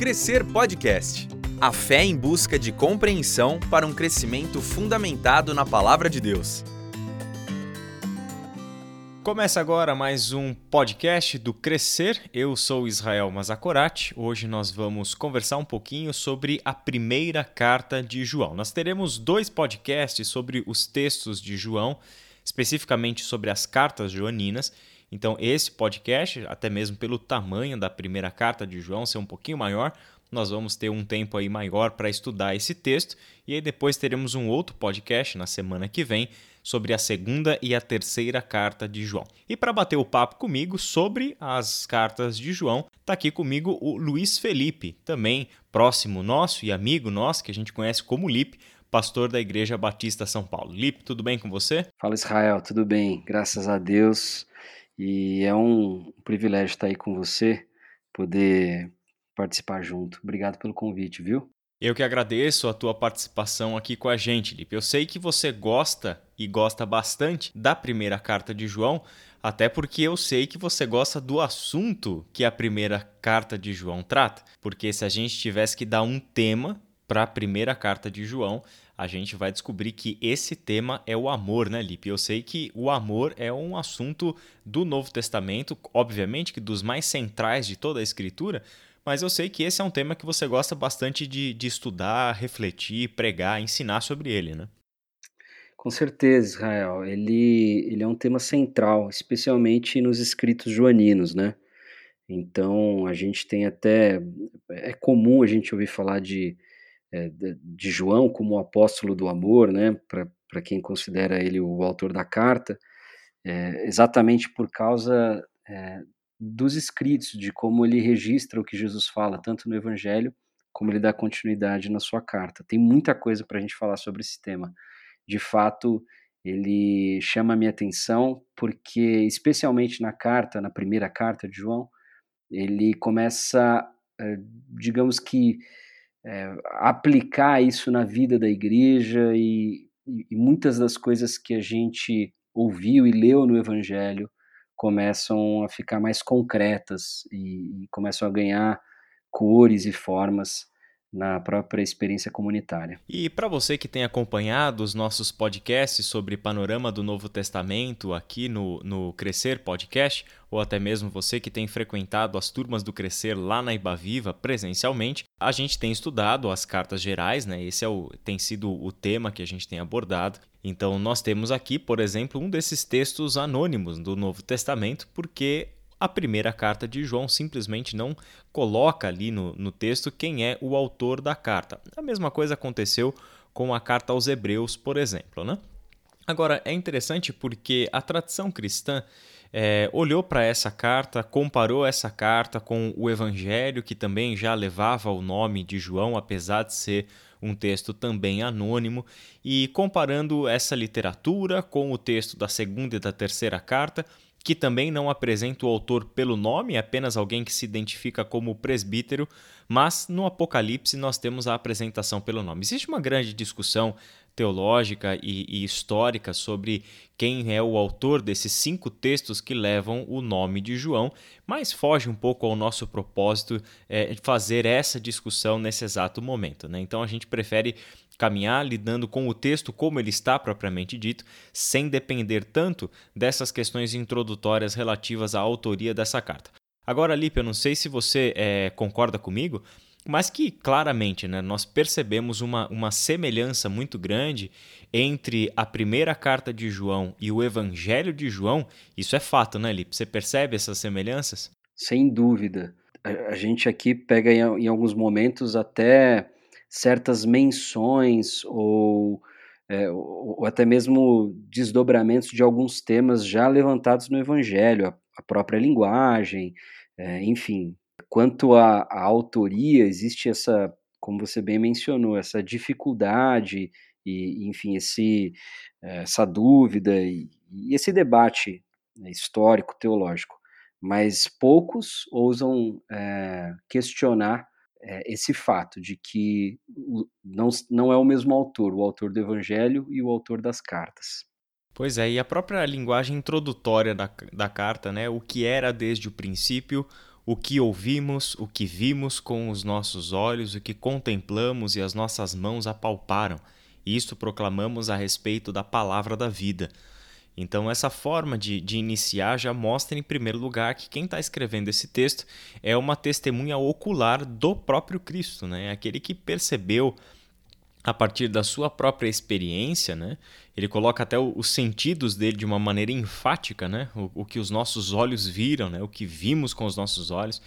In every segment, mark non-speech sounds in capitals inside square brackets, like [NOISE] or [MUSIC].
Crescer Podcast. A fé em busca de compreensão para um crescimento fundamentado na palavra de Deus. Começa agora mais um podcast do Crescer. Eu sou Israel Mazakorati. Hoje nós vamos conversar um pouquinho sobre a primeira carta de João. Nós teremos dois podcasts sobre os textos de João, especificamente sobre as cartas joaninas. Então, esse podcast, até mesmo pelo tamanho da primeira carta de João ser um pouquinho maior, nós vamos ter um tempo aí maior para estudar esse texto e aí depois teremos um outro podcast na semana que vem sobre a segunda e a terceira carta de João. E para bater o papo comigo sobre as cartas de João, está aqui comigo o Luiz Felipe, também próximo nosso e amigo nosso, que a gente conhece como Lipe, pastor da Igreja Batista São Paulo. Lipe, tudo bem com você? Fala Israel, tudo bem, graças a Deus. E é um privilégio estar aí com você, poder participar junto. Obrigado pelo convite, viu? Eu que agradeço a tua participação aqui com a gente, Lipe. Eu sei que você gosta e gosta bastante da primeira carta de João, até porque eu sei que você gosta do assunto que a primeira carta de João trata. Porque se a gente tivesse que dar um tema para a primeira carta de João, a gente vai descobrir que esse tema é o amor, né, Lipe? Eu sei que o amor é um assunto do Novo Testamento, obviamente que dos mais centrais de toda a Escritura, mas eu sei que esse é um tema que você gosta bastante de, de estudar, refletir, pregar, ensinar sobre ele, né? Com certeza, Israel. Ele, ele é um tema central, especialmente nos escritos joaninos, né? Então, a gente tem até. É comum a gente ouvir falar de de João como o apóstolo do amor, né, para quem considera ele o autor da carta, é, exatamente por causa é, dos escritos, de como ele registra o que Jesus fala, tanto no Evangelho como ele dá continuidade na sua carta. Tem muita coisa para a gente falar sobre esse tema. De fato, ele chama a minha atenção porque, especialmente na carta, na primeira carta de João, ele começa, digamos que, é, aplicar isso na vida da igreja e, e, muitas das coisas que a gente ouviu e leu no Evangelho começam a ficar mais concretas e, e começam a ganhar cores e formas na própria experiência comunitária. E para você que tem acompanhado os nossos podcasts sobre panorama do Novo Testamento aqui no, no Crescer Podcast, ou até mesmo você que tem frequentado as turmas do Crescer lá na Ibaviva presencialmente, a gente tem estudado as cartas gerais, né? Esse é o, tem sido o tema que a gente tem abordado. Então nós temos aqui, por exemplo, um desses textos anônimos do Novo Testamento, porque a primeira carta de João simplesmente não coloca ali no, no texto quem é o autor da carta. A mesma coisa aconteceu com a carta aos Hebreus, por exemplo. Né? Agora, é interessante porque a tradição cristã é, olhou para essa carta, comparou essa carta com o Evangelho, que também já levava o nome de João, apesar de ser um texto também anônimo, e comparando essa literatura com o texto da segunda e da terceira carta, que também não apresenta o autor pelo nome, é apenas alguém que se identifica como presbítero, mas no Apocalipse nós temos a apresentação pelo nome. Existe uma grande discussão teológica e, e, histórica sobre quem é o autor desses cinco textos que levam o nome de João, mas foge um pouco ao nosso propósito é, fazer essa discussão nesse exato momento. Né? Então a gente prefere caminhar lidando com o texto como ele está propriamente dito, sem depender tanto dessas questões introdutórias relativas à autoria dessa carta. Agora, Lipe, eu não sei se você é, concorda comigo, mas que claramente né, nós percebemos uma, uma semelhança muito grande entre a primeira carta de João e o Evangelho de João. Isso é fato, né, Lipe? Você percebe essas semelhanças? Sem dúvida. A, gente aqui pega em, em alguns momentos até certas menções ou, é, ou até mesmo desdobramentos de alguns temas já levantados no Evangelho, a, a própria linguagem, é, enfim. Quanto à, à autoria, existe essa, como você bem mencionou, essa dificuldade e, enfim, esse, é, essa dúvida e, e esse debate né, histórico, teológico. Mas poucos ousam é, questionar é, esse fato de que não, não é o mesmo autor, o autor do Evangelho e o autor das cartas. Pois é, e a própria linguagem introdutória da, da carta, né? O que era desde o princípio, o que ouvimos, o que vimos com os nossos olhos, o que contemplamos e as nossas mãos apalparam. Isto proclamamos a respeito da palavra da vida. Então, essa forma de, de iniciar já mostra, em primeiro lugar, que quem está escrevendo esse texto é uma testemunha ocular do próprio Cristo, né? aquele que percebeu a partir da sua própria experiência, né? Ele coloca até os sentidos dele de uma maneira enfática, né? O, o que os nossos olhos viram, né? O que vimos com os nossos olhos,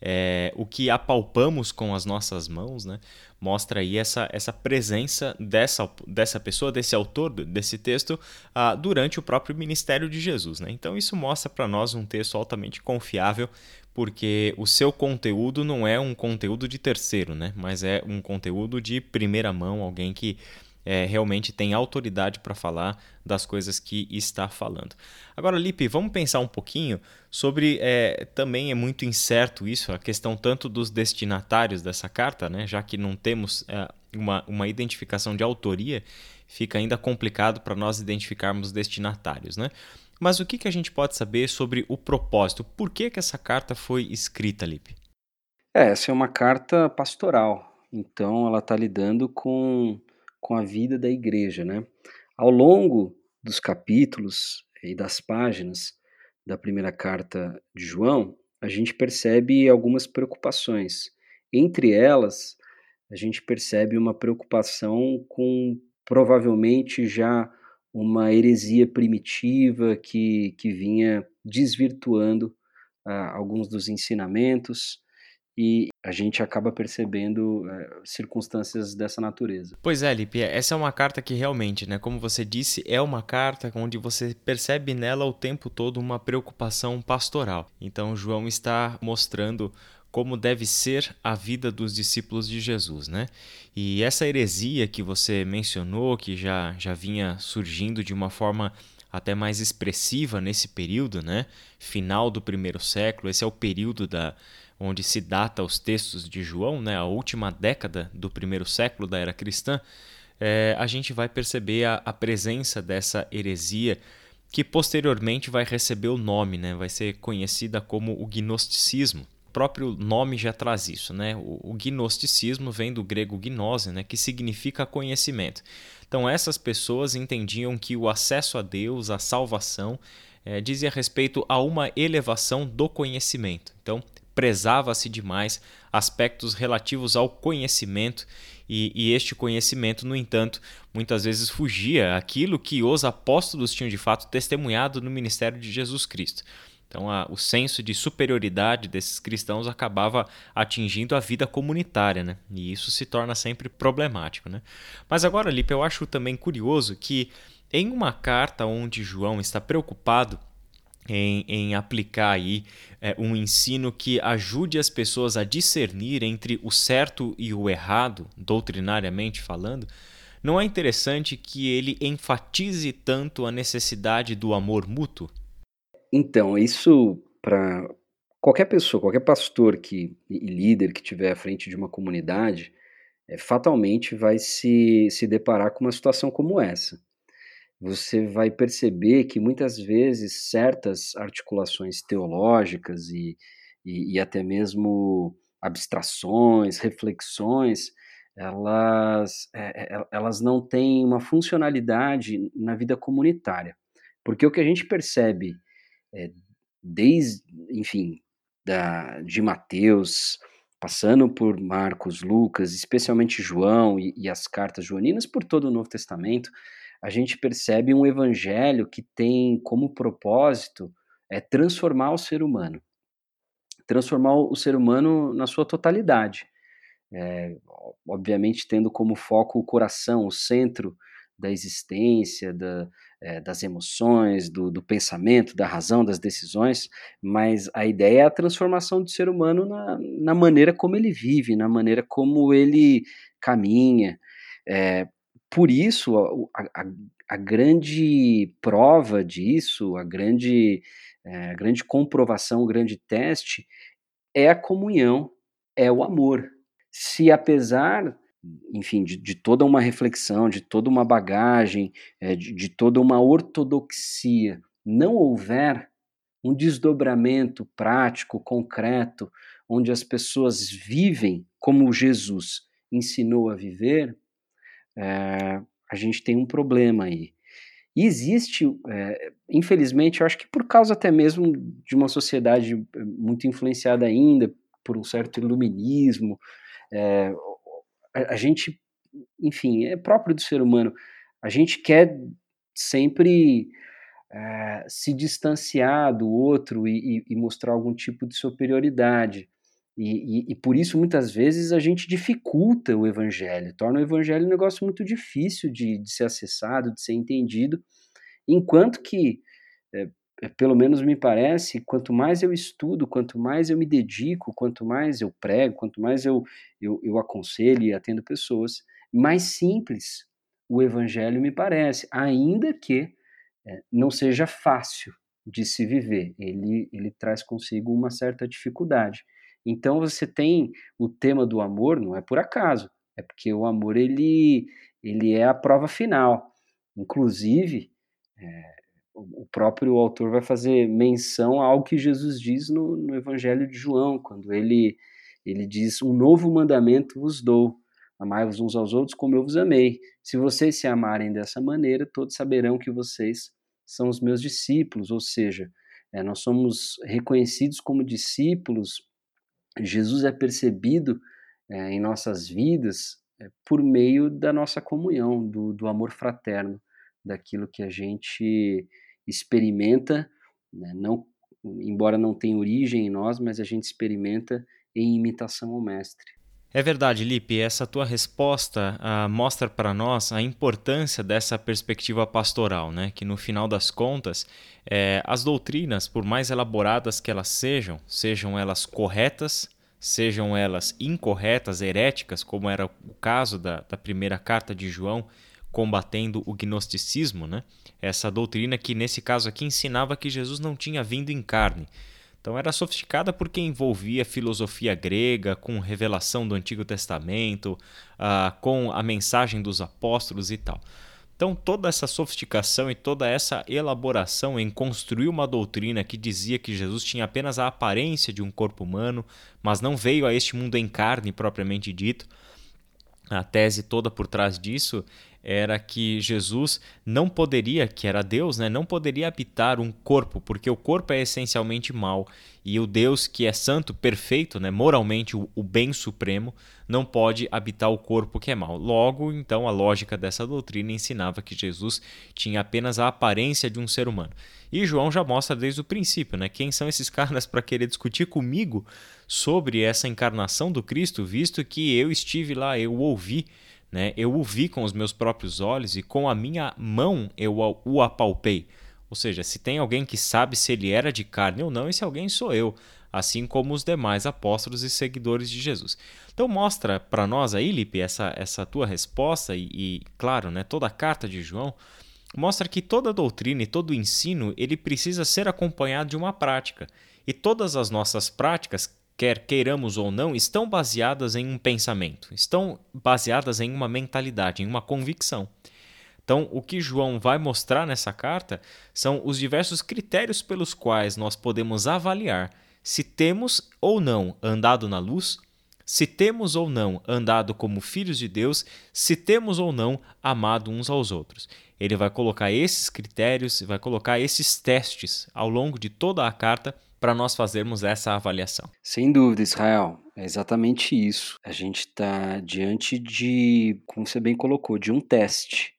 é, o que apalpamos com as nossas mãos, né? Mostra aí essa, essa presença dessa, dessa pessoa, desse autor desse texto, ah, durante o próprio ministério de Jesus, né? Então isso mostra para nós um texto altamente confiável porque o seu conteúdo não é um conteúdo de terceiro, né? Mas é um conteúdo de primeira mão, alguém que é, realmente tem autoridade para falar das coisas que está falando. Agora, Lipe, vamos pensar um pouquinho sobre. É, também é muito incerto isso, a questão tanto dos destinatários dessa carta, né? Já que não temos é, uma, uma identificação de autoria, fica ainda complicado para nós identificarmos destinatários, né? Mas o que, que a gente pode saber sobre o propósito? Por que, que essa carta foi escrita, Lipe? É, essa é uma carta pastoral, então ela está lidando com, com a vida da igreja, né? Ao longo dos capítulos e das páginas da primeira carta de João, a gente percebe algumas preocupações. Entre elas, a gente percebe uma preocupação com provavelmente já uma heresia primitiva que, que vinha desvirtuando ah, alguns dos ensinamentos e a gente acaba percebendo é, circunstâncias dessa natureza. Pois é, Lipe, essa é uma carta que realmente, né, como você disse, é uma carta onde você percebe nela o tempo todo uma preocupação pastoral. Então, João está mostrando como deve ser a vida dos discípulos de Jesus, né? E essa heresia que você mencionou, que já, já vinha surgindo de uma forma até mais expressiva nesse período, né? Final do primeiro século, esse é o período da onde se data os textos de João, né? A última década do primeiro século da era cristã, é, a gente vai perceber a, a presença dessa heresia que posteriormente vai receber o nome, né? Vai ser conhecida como o gnosticismo próprio nome já traz isso, né? O, o gnosticismo vem do grego gnose, né? Que significa conhecimento. Então essas pessoas entendiam que o acesso a Deus, a salvação, é, dizia respeito a uma elevação do conhecimento. Então prezava-se demais aspectos relativos ao conhecimento e, e, este conhecimento, no entanto, muitas vezes fugia aquilo que os apóstolos tinham de fato testemunhado no ministério de Jesus Cristo. Então, a, o senso de superioridade desses cristãos acabava atingindo a vida comunitária, né? E isso se torna sempre problemático, né? Mas agora, Lipe, eu acho também curioso que em uma carta onde João está preocupado em, em, aplicar aí é, um ensino que ajude as pessoas a discernir entre o certo e o errado, doutrinariamente falando, não é interessante que ele enfatize tanto a necessidade do amor mútuo? Então, isso para qualquer pessoa, qualquer pastor que, e líder que estiver à frente de uma comunidade, é, fatalmente vai se, se deparar com uma situação como essa. Você vai perceber que muitas vezes certas articulações teológicas e, e, e até mesmo abstrações, reflexões, elas, é, elas não têm uma funcionalidade na vida comunitária. Porque o que a gente percebe é, desde, enfim, da, de Mateus, passando por Marcos, Lucas, especialmente João e, e, as cartas joaninas, por todo o Novo Testamento, a gente percebe um evangelho que tem como propósito é transformar o ser humano, transformar o ser humano na sua totalidade, é, obviamente tendo como foco o coração, o centro da existência, da, é, das emoções, do, do, pensamento, da razão, das decisões, mas a ideia é a transformação do ser humano na, na maneira como ele vive, na maneira como ele caminha. É, por isso, a, a, a, grande prova disso, a grande, é, a grande comprovação, o grande teste é a comunhão, é o amor. Se apesar enfim, de, de, toda uma reflexão, de toda uma bagagem, é, de, de, toda uma ortodoxia, não houver um desdobramento prático, concreto, onde as pessoas vivem como Jesus ensinou a viver, é, a gente tem um problema aí. E existe, é, infelizmente, eu acho que por causa até mesmo de uma sociedade muito influenciada ainda por um certo iluminismo, é, a, gente, enfim, é próprio do ser humano, a gente quer sempre é, se distanciar do outro e, e, e, mostrar algum tipo de superioridade. E, e, por isso, muitas vezes, a gente dificulta o evangelho, torna o evangelho um negócio muito difícil de, de ser acessado, de ser entendido, enquanto que, é, pelo menos me parece, quanto mais eu estudo, quanto mais eu me dedico, quanto mais eu prego, quanto mais eu, eu, eu aconselho e atendo pessoas, mais simples o evangelho me parece, ainda que é, não seja fácil de se viver, ele, ele traz consigo uma certa dificuldade. Então você tem o tema do amor, não é por acaso, é porque o amor ele, ele é a prova final. Inclusive, é, o próprio autor vai fazer menção a algo que Jesus diz no, no Evangelho de João, quando ele, ele diz: Um novo mandamento vos dou, amai-vos uns aos outros como eu vos amei. Se vocês se amarem dessa maneira, todos saberão que vocês são os meus discípulos, ou seja, é, nós somos reconhecidos como discípulos Jesus é percebido é, em nossas vidas é, por meio da nossa comunhão, do, do, amor fraterno, daquilo que a gente experimenta, né, não, embora não tenha origem em nós, mas a gente experimenta em imitação ao Mestre. É verdade, Lipe, essa tua resposta uh, mostra para nós a importância dessa perspectiva pastoral, né? que no final das contas, é, as doutrinas, por mais elaboradas que elas sejam, sejam elas corretas, sejam elas incorretas, heréticas, como era o caso da, da primeira carta de João, combatendo o gnosticismo, né? essa doutrina que nesse caso aqui ensinava que Jesus não tinha vindo em carne, então era sofisticada porque envolvia filosofia grega, com revelação do Antigo Testamento, uh, com a mensagem dos apóstolos e tal. Então toda essa sofisticação e toda essa elaboração em construir uma doutrina que dizia que Jesus tinha apenas a aparência de um corpo humano, mas não veio a este mundo em carne propriamente dito, a tese toda por trás disso era que Jesus não poderia, que era Deus, né, não poderia habitar um corpo, porque o corpo é essencialmente mal e o Deus que é santo, perfeito, né, moralmente o, o bem supremo, não pode habitar o corpo que é mal. Logo, então, a lógica dessa doutrina ensinava que Jesus tinha apenas a aparência de um ser humano. E João já mostra desde o princípio, né, quem são esses caras para querer discutir comigo sobre essa encarnação do Cristo, visto que eu estive lá, eu ouvi né? Eu o vi com os meus próprios olhos e com a minha mão eu o apalpei. Ou seja, se tem alguém que sabe se ele era de carne ou não, esse alguém sou eu, assim como os demais apóstolos e seguidores de Jesus. Então mostra para nós aí, Lipe, essa, essa tua resposta e, e, claro, né, toda a carta de João mostra que toda doutrina e todo ensino ele precisa ser acompanhado de uma prática. E todas as nossas práticas quer queiramos ou não, estão baseadas em um pensamento, estão baseadas em uma mentalidade, em uma convicção. Então, o que João vai mostrar nessa carta são os diversos critérios pelos quais nós podemos avaliar se temos ou não andado na luz, se temos ou não andado como filhos de Deus, se temos ou não amado uns aos outros. Ele vai colocar esses critérios, vai colocar esses testes ao longo de toda a carta para nós fazermos essa avaliação. Sem dúvida, Israel. É exatamente isso. A gente está diante de, como você bem colocou, de um teste,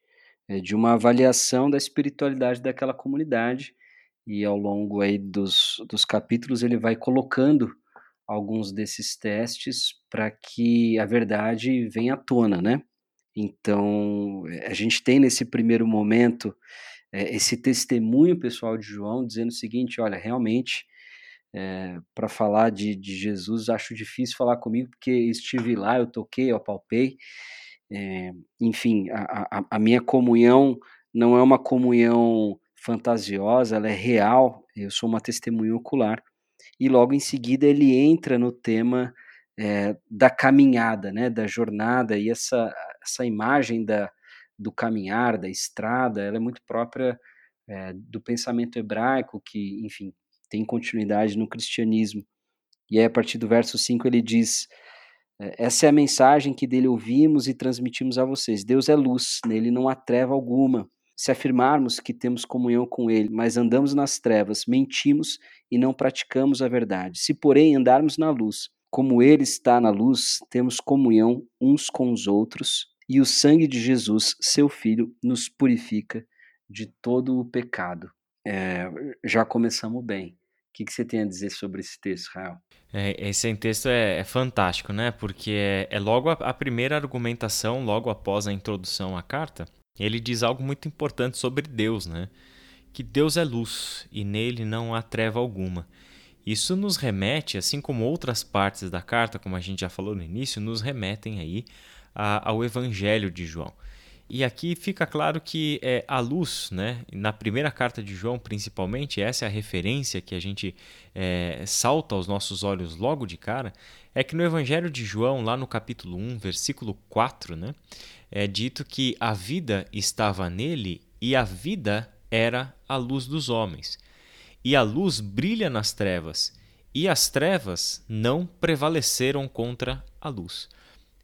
é, de uma avaliação da espiritualidade daquela comunidade. E ao longo aí dos, dos capítulos ele vai colocando alguns desses testes para que a verdade venha à tona, né? Então, a gente tem nesse primeiro momento é, esse testemunho pessoal de João dizendo o seguinte: olha, realmente é, eh, para falar de, de, Jesus, acho difícil falar comigo, porque estive lá, eu toquei, eu palpei. É, enfim, a, a, a, minha comunhão não é uma comunhão fantasiosa, ela é real, eu sou uma testemunha ocular. E logo em seguida ele entra no tema é, da caminhada, né, da jornada, e essa, essa imagem da, do caminhar, da estrada, ela é muito própria do pensamento hebraico, que, enfim, tem continuidade no cristianismo. E aí, a partir do verso 5, ele diz: é, Essa é a mensagem que dele ouvimos e transmitimos a vocês. Deus é luz, nele não há treva alguma. Se afirmarmos que temos comunhão com ele, mas andamos nas trevas, mentimos e não praticamos a verdade. Se, porém, andarmos na luz, como ele está na luz, temos comunhão uns com os outros, e o sangue de Jesus, seu filho, nos purifica de todo o pecado. É, já começamos bem. O que, que, você tem a dizer sobre esse texto, Rael? É, esse texto é, é, fantástico, né? Porque é, é logo a, a, primeira argumentação, logo após a introdução à carta, ele diz algo muito importante sobre Deus, né? Que Deus é luz e nele não há treva alguma. Isso nos remete, assim como outras partes da carta, como a gente já falou no início, nos remetem aí a, ao Evangelho de João. E aqui fica claro que é, a luz, né, na primeira carta de João principalmente, essa é a referência que a gente é, salta aos nossos olhos logo de cara, é que no Evangelho de João, lá no capítulo 1, versículo 4, né, é dito que a vida estava nele e a vida era a luz dos homens. E a luz brilha nas trevas, e as trevas não prevaleceram contra a luz.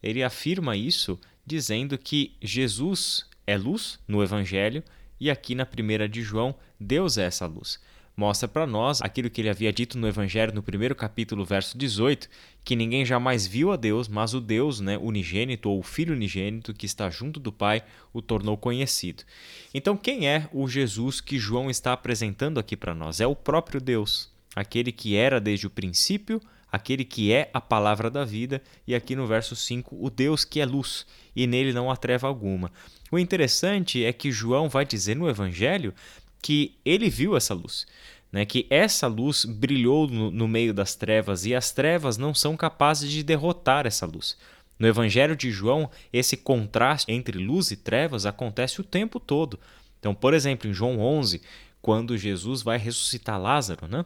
Ele afirma isso dizendo que Jesus é luz no Evangelho e aqui na primeira de João, Deus é essa luz. Mostra para nós aquilo que ele havia dito no Evangelho no primeiro capítulo, verso 18, que ninguém jamais viu a Deus, mas o Deus né, unigênito ou o Filho unigênito que está junto do Pai o tornou conhecido. Então, quem é o Jesus que João está apresentando aqui para nós? É o próprio Deus, aquele que era desde o princípio, aquele que é a palavra da vida, e aqui no verso 5, o Deus que é luz, e nele não há treva alguma. O interessante é que João vai dizer no Evangelho que ele viu essa luz. Né, que essa luz brilhou no, no meio das trevas e as trevas não são capazes de derrotar essa luz. No Evangelho de João, esse contraste entre luz e trevas acontece o tempo todo. Então, por exemplo, em João 11, quando Jesus vai ressuscitar Lázaro, né?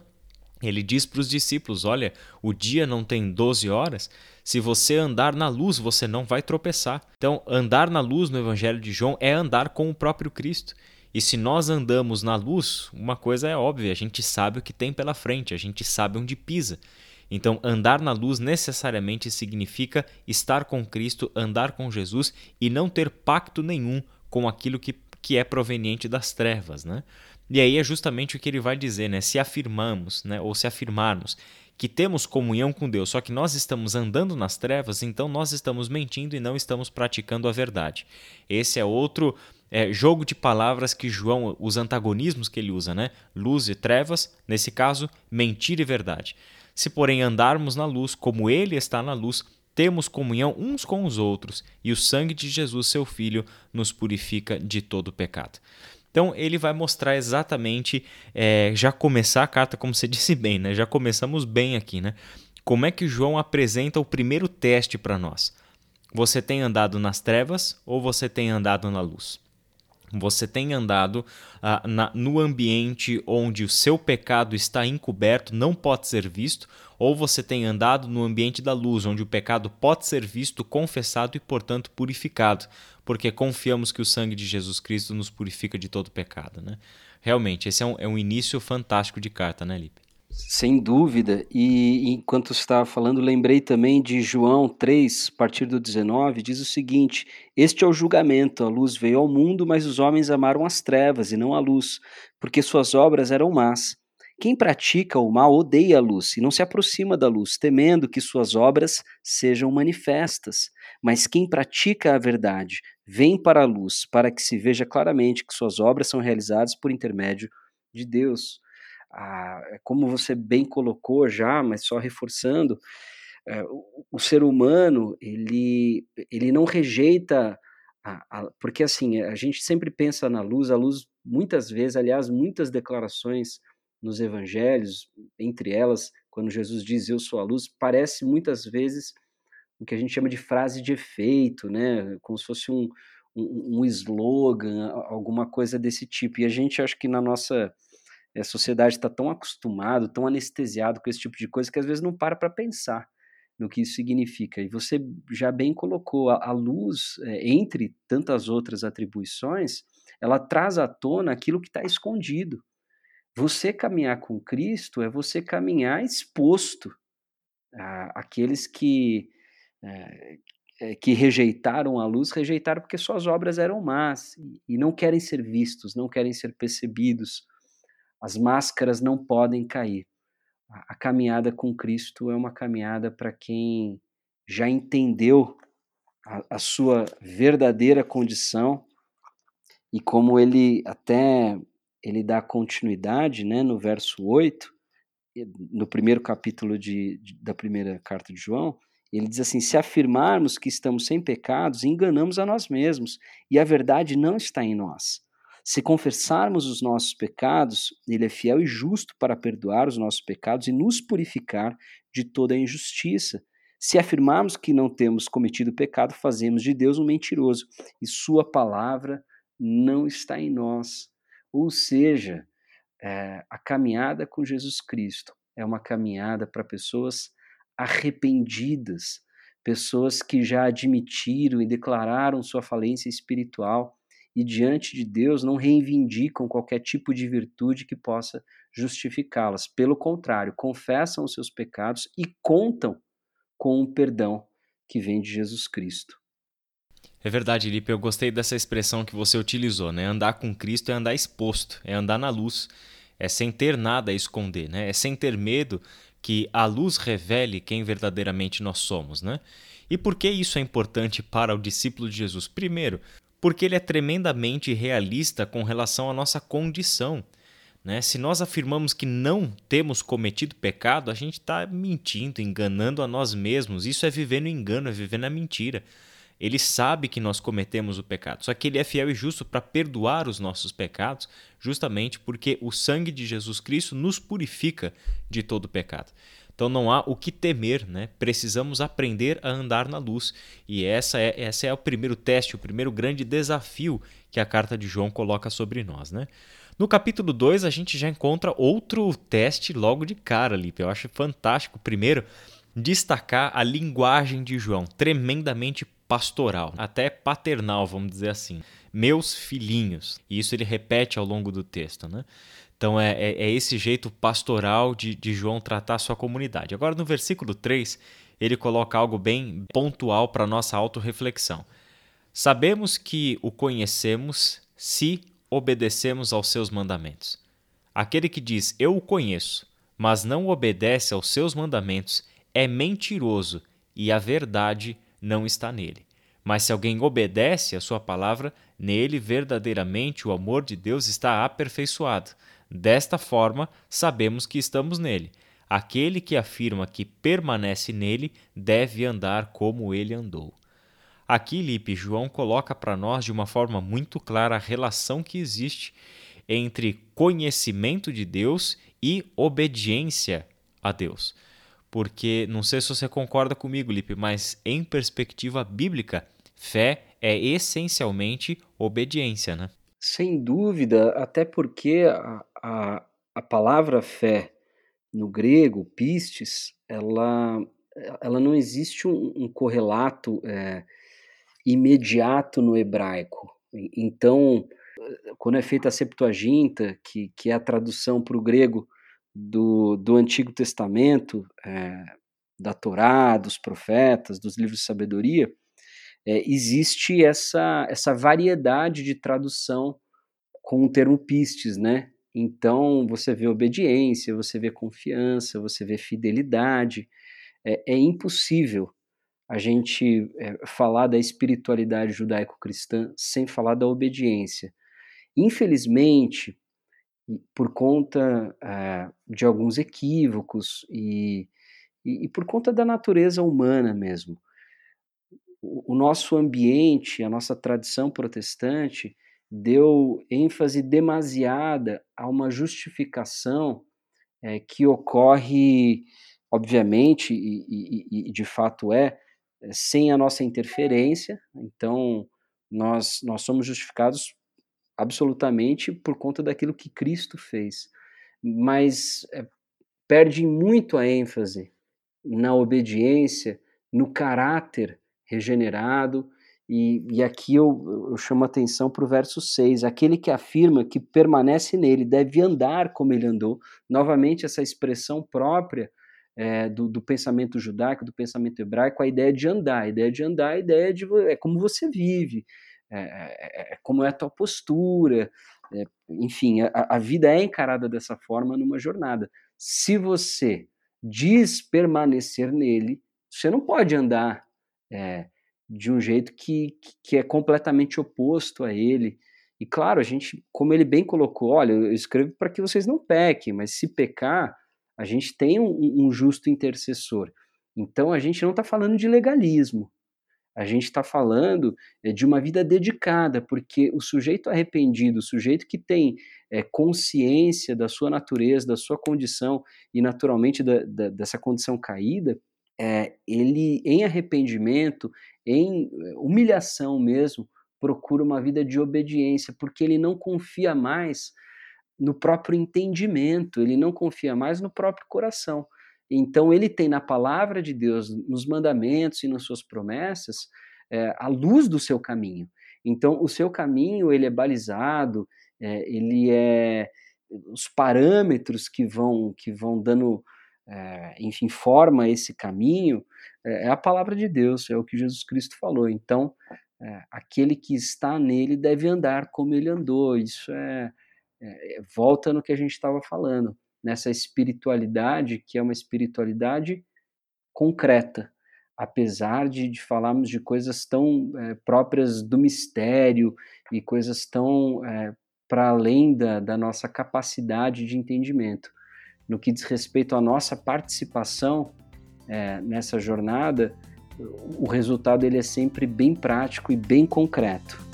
Ele diz para os discípulos: Olha, o dia não tem 12 horas. Se você andar na luz, você não vai tropeçar. Então, andar na luz no Evangelho de João é andar com o próprio Cristo. E se nós andamos na luz, uma coisa é óbvia: a gente sabe o que tem pela frente, a gente sabe onde pisa. Então, andar na luz necessariamente significa estar com Cristo, andar com Jesus e não ter pacto nenhum com aquilo que, que é proveniente das trevas. Né? E aí é justamente o que ele vai dizer, né? Se afirmamos, né? ou se afirmarmos que temos comunhão com Deus, só que nós estamos andando nas trevas, então nós estamos mentindo e não estamos praticando a verdade. Esse é outro é, jogo de palavras que João, os antagonismos que ele usa, né? Luz e trevas, nesse caso, mentira e verdade. Se, porém, andarmos na luz, como ele está na luz, temos comunhão uns com os outros, e o sangue de Jesus, seu Filho, nos purifica de todo pecado. Então ele vai mostrar exatamente, é, já começar a carta, como você [LAUGHS] disse bem, né? Já começamos bem aqui, né? Como é que João apresenta o primeiro teste para nós? Você tem andado nas trevas ou você tem andado na luz? Você tem andado ah, na, no ambiente onde o seu pecado está encoberto, não pode ser visto, ou você tem andado no ambiente da luz, onde o pecado pode ser visto, confessado e, portanto, purificado porque confiamos que o sangue de Jesus Cristo nos purifica de todo pecado. Né? Realmente, esse é um, é um início fantástico de carta, né, Lipe? Sem dúvida. E enquanto estava falando, lembrei também de João 3, a partir do 19, diz o seguinte: Este é o julgamento. A luz veio ao mundo, mas os homens amaram as trevas e não a luz, porque suas obras eram más. Quem pratica o mal odeia a luz e não se aproxima da luz, temendo que suas obras sejam manifestas. Mas quem pratica a verdade vem para a luz, para que se veja claramente que suas obras são realizadas por intermédio de Deus. Ah, é como você bem colocou já, mas só reforçando, é, o, o, ser humano ele, ele não rejeita a, a, porque assim a gente sempre pensa na luz, a luz muitas vezes, aliás, muitas declarações nos evangelhos, entre elas, quando Jesus diz eu sou a luz, parece muitas vezes o que a gente chama de frase de efeito, né? Como se fosse um, um, um slogan, alguma coisa desse tipo. E a gente acho que na nossa a sociedade está tão acostumado, tão anestesiado com esse tipo de coisa que às vezes não para para pensar no que isso significa. E você já bem colocou a, a luz, é, entre tantas outras atribuições, ela traz à tona aquilo que está escondido. Você caminhar com Cristo é você caminhar exposto àqueles que, é, que rejeitaram a luz, rejeitaram porque suas obras eram más e não querem ser vistos, não querem ser percebidos. As máscaras não podem cair. A, a caminhada com Cristo é uma caminhada para quem já entendeu a, a sua verdadeira condição e como ele até ele dá continuidade, né, no verso 8, no primeiro capítulo de, de, da primeira carta de João, ele diz assim: se afirmarmos que estamos sem pecados, enganamos a nós mesmos, e a verdade não está em nós. Se confessarmos os nossos pecados, ele é fiel e justo para perdoar os nossos pecados e nos purificar de toda a injustiça. Se afirmarmos que não temos cometido pecado, fazemos de Deus um mentiroso, e sua palavra não está em nós. Ou seja, é, a caminhada com Jesus Cristo é uma caminhada para pessoas arrependidas, pessoas que já admitiram e declararam sua falência espiritual e diante de Deus não reivindicam qualquer tipo de virtude que possa justificá-las. Pelo contrário, confessam os seus pecados e contam com o perdão que vem de Jesus Cristo. É verdade, Lipe, eu gostei dessa expressão que você utilizou, né? Andar com Cristo é andar exposto, é andar na luz, é sem ter nada a esconder, né? É sem ter medo que a luz revele quem verdadeiramente nós somos, né? E por que isso é importante para o discípulo de Jesus? Primeiro, porque ele é tremendamente realista com relação à nossa condição. Né? Se nós afirmamos que não temos cometido pecado, a gente está mentindo, enganando a nós mesmos. Isso é viver no engano, é viver na mentira. Ele sabe que nós cometemos o pecado, só que ele é fiel e justo para perdoar os nossos pecados, justamente porque o sangue de Jesus Cristo nos purifica de todo pecado. Então não há o que temer, né? Precisamos aprender a andar na luz. E essa é, essa é o primeiro teste, o primeiro grande desafio que a carta de João coloca sobre nós, né? No capítulo 2, a gente já encontra outro teste logo de cara, Lipe. Eu acho fantástico. Primeiro, destacar a linguagem de João, tremendamente pastoral, até paternal, vamos dizer assim. Meus filhinhos. E isso ele repete ao longo do texto, né? Então é, é, é esse jeito pastoral de, de João tratar a sua comunidade. Agora, no versículo 3, ele coloca algo bem pontual para nossa autorreflexão. Sabemos que o conhecemos se obedecemos aos seus mandamentos. Aquele que diz eu o conheço, mas não obedece aos seus mandamentos, é mentiroso e a verdade não está nele. Mas se alguém obedece à sua palavra, nele verdadeiramente o amor de Deus está aperfeiçoado. Desta forma, sabemos que estamos nele. Aquele que afirma que permanece nele deve andar como ele andou. Aqui, Lipe, João coloca para nós de uma forma muito clara a relação que existe entre conhecimento de Deus e obediência a Deus porque não sei se você concorda comigo, Lipe, mas em perspectiva bíblica, fé é essencialmente obediência, né? Sem dúvida, até porque a, a, a palavra fé no grego, pistes, ela, ela não existe um, um correlato é, imediato no hebraico. Então, quando é feita a Septuaginta, que, que é a tradução para o grego do, do Antigo Testamento, é, da Torá, dos profetas, dos livros de sabedoria, é, existe essa, essa variedade de tradução com o termo pistes, né? Então você vê obediência, você vê confiança, você vê fidelidade. É, é impossível a gente é, falar da espiritualidade judaico-cristã sem falar da obediência. Infelizmente, por conta uh, de alguns equívocos e, e, e, por conta da natureza humana mesmo. O, o, nosso ambiente, a nossa tradição protestante deu ênfase demasiada a uma justificação é, que ocorre, obviamente, e, e, e de fato é, é, sem a nossa interferência. Então, nós, nós somos justificados absolutamente por conta daquilo que Cristo fez. Mas é, perde muito a ênfase na obediência, no caráter regenerado E, e aqui eu, eu chamo atenção para o verso 6, aquele que afirma que permanece nele deve andar como ele andou. Novamente, essa expressão própria é, do, do, pensamento judaico, do pensamento hebraico, a ideia de andar. A ideia de andar, a ideia de é como você vive, é, é, é como é a tua postura. É, enfim, a, a vida é encarada dessa forma numa jornada. Se você diz permanecer nele, você não pode andar é, de um jeito que, que é completamente oposto a ele. E claro, a gente, como ele bem colocou, olha, eu escrevo para que vocês não pequem, mas se pecar, a gente tem um, um justo intercessor. Então a gente não está falando de legalismo, a gente está falando é, de uma vida dedicada, porque o sujeito arrependido, o sujeito que tem é, consciência da sua natureza, da sua condição e naturalmente da, da, dessa condição caída, é, ele em arrependimento, em humilhação mesmo, procura uma vida de obediência, porque ele não confia mais no próprio entendimento, ele não confia mais no próprio coração. Então, ele tem na palavra de Deus, nos mandamentos e nas suas promessas, é, a luz do seu caminho. Então, o seu caminho ele é balizado, é, ele é os parâmetros que vão que vão dando, é, enfim, forma a esse caminho é, a palavra de Deus, é o que Jesus Cristo falou. Então, aquele que está nele deve andar como ele andou. Isso é é, é, volta no que a gente estava falando, nessa espiritualidade que é uma espiritualidade concreta, apesar de, de falarmos de coisas tão é, próprias do mistério e coisas tão é, para além da, da nossa capacidade de entendimento. No que diz respeito à nossa participação é, nessa jornada, o resultado ele é sempre bem prático e bem concreto.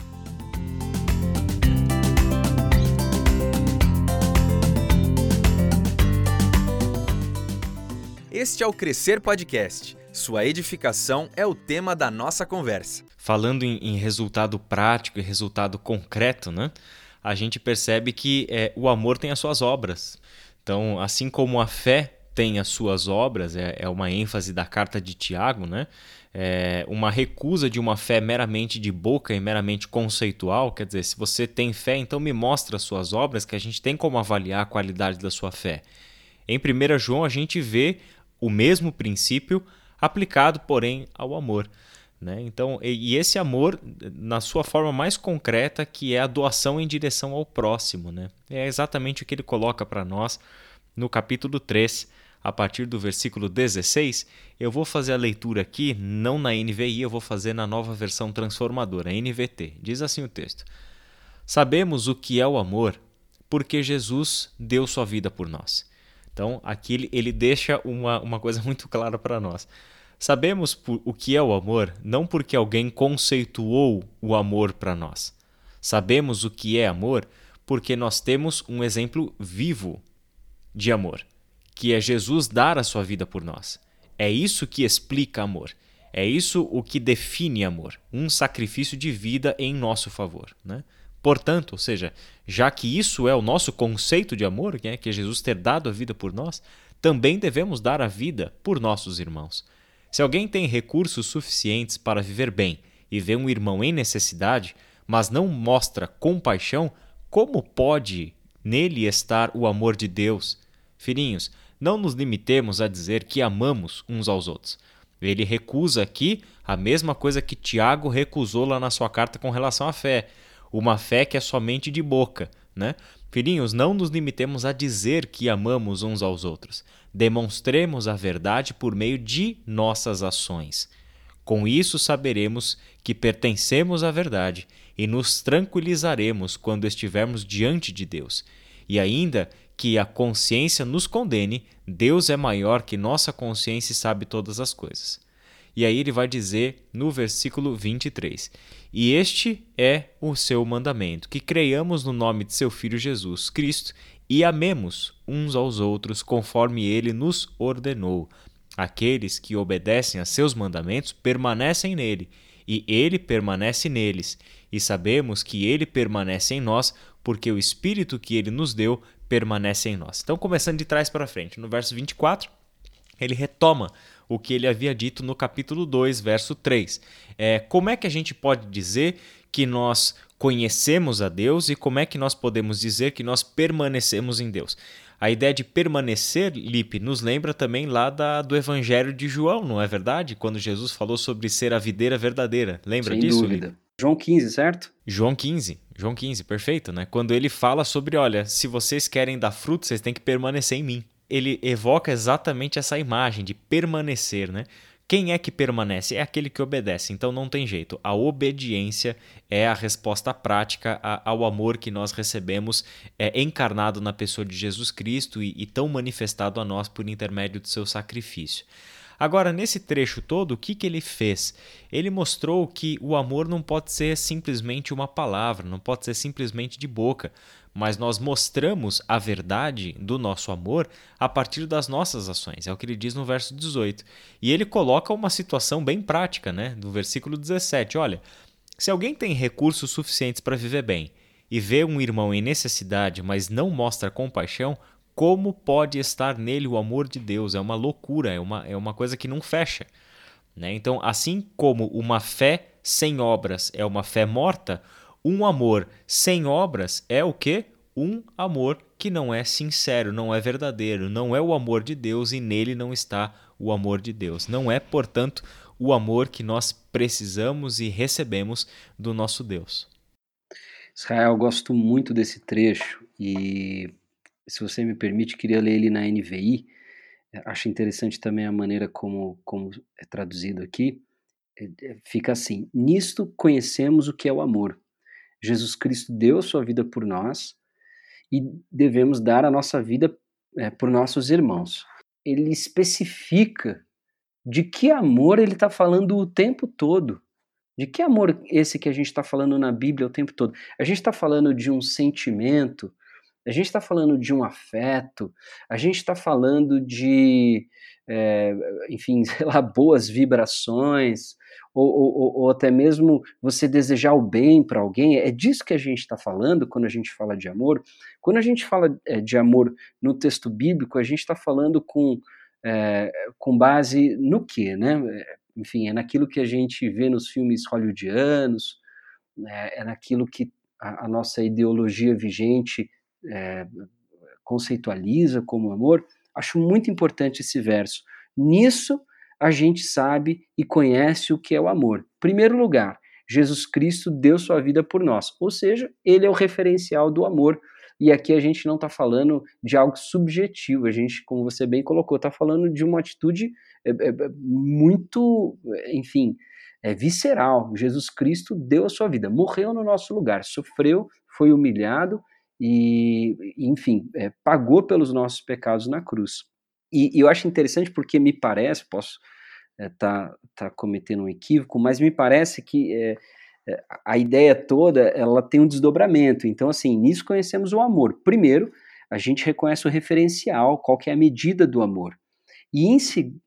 Este é o Crescer Podcast. Sua edificação é o tema da nossa conversa. Falando em, em resultado prático e resultado concreto, né? A gente percebe que é, o amor tem as suas obras. Então, assim como a fé tem as suas obras, é, é uma ênfase da carta de Tiago, né? É uma recusa de uma fé meramente de boca e meramente conceitual, quer dizer, se você tem fé, então me mostra as suas obras, que a gente tem como avaliar a qualidade da sua fé. Em 1 João, a gente vê o mesmo princípio aplicado, porém, ao amor. Né? Então, e esse amor, na sua forma mais concreta, que é a doação em direção ao próximo. Né? É exatamente o que ele coloca para nós no capítulo 3, a partir do versículo 16. Eu vou fazer a leitura aqui, não na NVI, eu vou fazer na nova versão transformadora, NVT. Diz assim o texto: Sabemos o que é o amor, porque Jesus deu sua vida por nós então, aqui ele, ele deixa uma, uma coisa [LAUGHS] muito clara para nós. Sabemos por, o que é o amor não porque alguém conceituou o amor para nós. Sabemos o que é amor porque nós temos um exemplo vivo de amor, que é Jesus dar a sua vida por nós. É isso que explica amor. É isso o que define amor, um sacrifício de vida em nosso favor. Né? Portanto, ou seja, já que isso é o nosso conceito de amor, que é Jesus ter dado a vida por nós, também devemos dar a vida por nossos irmãos. Se alguém tem recursos suficientes para viver bem e vê um irmão em necessidade, mas não mostra compaixão, como pode nele estar o amor de Deus? Filhinhos, não nos limitemos a dizer que amamos uns aos outros. Ele recusa aqui a mesma coisa que Tiago recusou lá na sua carta com relação à fé uma fé que é somente de boca, né? Filhinhos, não nos limitemos a dizer que amamos uns aos outros. Demonstremos a verdade por meio de nossas ações. Com isso saberemos que pertencemos à verdade e nos tranquilizaremos quando estivermos diante de Deus. E ainda que a consciência nos condene, Deus é maior que nossa consciência e sabe todas as coisas. E aí ele vai dizer no versículo 23: E este é o seu mandamento, que creiamos no nome de seu Filho Jesus Cristo e amemos uns aos outros conforme ele nos ordenou. Aqueles que obedecem a seus mandamentos permanecem nele, e ele permanece neles. E sabemos que ele permanece em nós, porque o Espírito que ele nos deu permanece em nós. Então, começando de trás para frente, no verso 24, ele retoma o que ele havia dito no capítulo 2, verso 3. É, como é que a gente pode dizer que nós conhecemos a Deus e como é que nós podemos dizer que nós permanecemos em Deus? A ideia de permanecer, Lipe, nos lembra também lá da, do Evangelho de João, não é verdade? Quando Jesus falou sobre ser a videira verdadeira. Lembra Sem disso? Dúvida. Lipe? João 15, certo? João 15. João 15, perfeito, né? Quando ele fala sobre, olha, se vocês querem dar fruto, vocês têm que permanecer em mim. Ele evoca exatamente essa imagem de permanecer, né? Quem é que permanece? É aquele que obedece. Então não tem jeito. A obediência é a resposta prática ao amor que nós recebemos é, encarnado na pessoa de Jesus Cristo e, e tão manifestado a nós por intermédio do seu sacrifício. Agora, nesse trecho todo, o que, que ele fez? Ele mostrou que o amor não pode ser simplesmente uma palavra, não pode ser simplesmente de boca, mas nós mostramos a verdade do nosso amor a partir das nossas ações. É o que ele diz no verso 18. E ele coloca uma situação bem prática, né? Do versículo 17. Olha, se alguém tem recursos suficientes para viver bem e vê um irmão em necessidade, mas não mostra compaixão, como pode estar nele o amor de Deus? É uma loucura, é uma, é uma coisa que não fecha. Né? Então, assim como uma fé sem obras é uma fé morta, um amor sem obras é o que? Um amor que não é sincero, não é verdadeiro, não é o amor de Deus e nele não está o amor de Deus. Não é, portanto, o amor que nós precisamos e recebemos do nosso Deus. Israel, eu gosto muito desse trecho e se você me permite, queria ler ele na NVI. Acho interessante também a maneira como, como é traduzido aqui. É, é, fica assim: Nisto conhecemos o que é o amor. Jesus Cristo deu a sua vida por nós e devemos dar a nossa vida é, por nossos irmãos. Ele especifica de que amor ele está falando o tempo todo. De que amor esse que a gente está falando na Bíblia o tempo todo? A gente está falando de um sentimento, a gente está falando de um afeto, a gente está falando de, é, enfim, [LAUGHS] sei lá, boas vibrações, ou, ou, ou, até mesmo você desejar o bem para alguém. É disso que a gente está falando quando a gente fala de amor. Quando a gente fala é, de amor no texto bíblico, a gente está falando com, é, com base no quê, né? Enfim, é naquilo que a gente vê nos filmes hollywoodianos, né? é naquilo que a, a nossa ideologia vigente é, conceitualiza como amor, acho muito importante esse verso. Nisso a gente sabe e conhece o que é o amor. Primeiro lugar, Jesus Cristo deu sua vida por nós, ou seja, ele é o referencial do amor. E aqui a gente não está falando de algo subjetivo, a gente, como você bem colocou, está falando de uma atitude é, é, muito, enfim, é, visceral. Jesus Cristo deu a sua vida, morreu no nosso lugar, sofreu, foi humilhado e, enfim, é, pagou pelos nossos pecados na cruz. E, eu acho interessante porque me parece, posso estar é, tá, tá cometendo um equívoco, mas me parece que é, a ideia toda ela tem um desdobramento. Então, assim, nisso conhecemos o amor. Primeiro, a gente reconhece o referencial, qual que é a medida do amor. E em,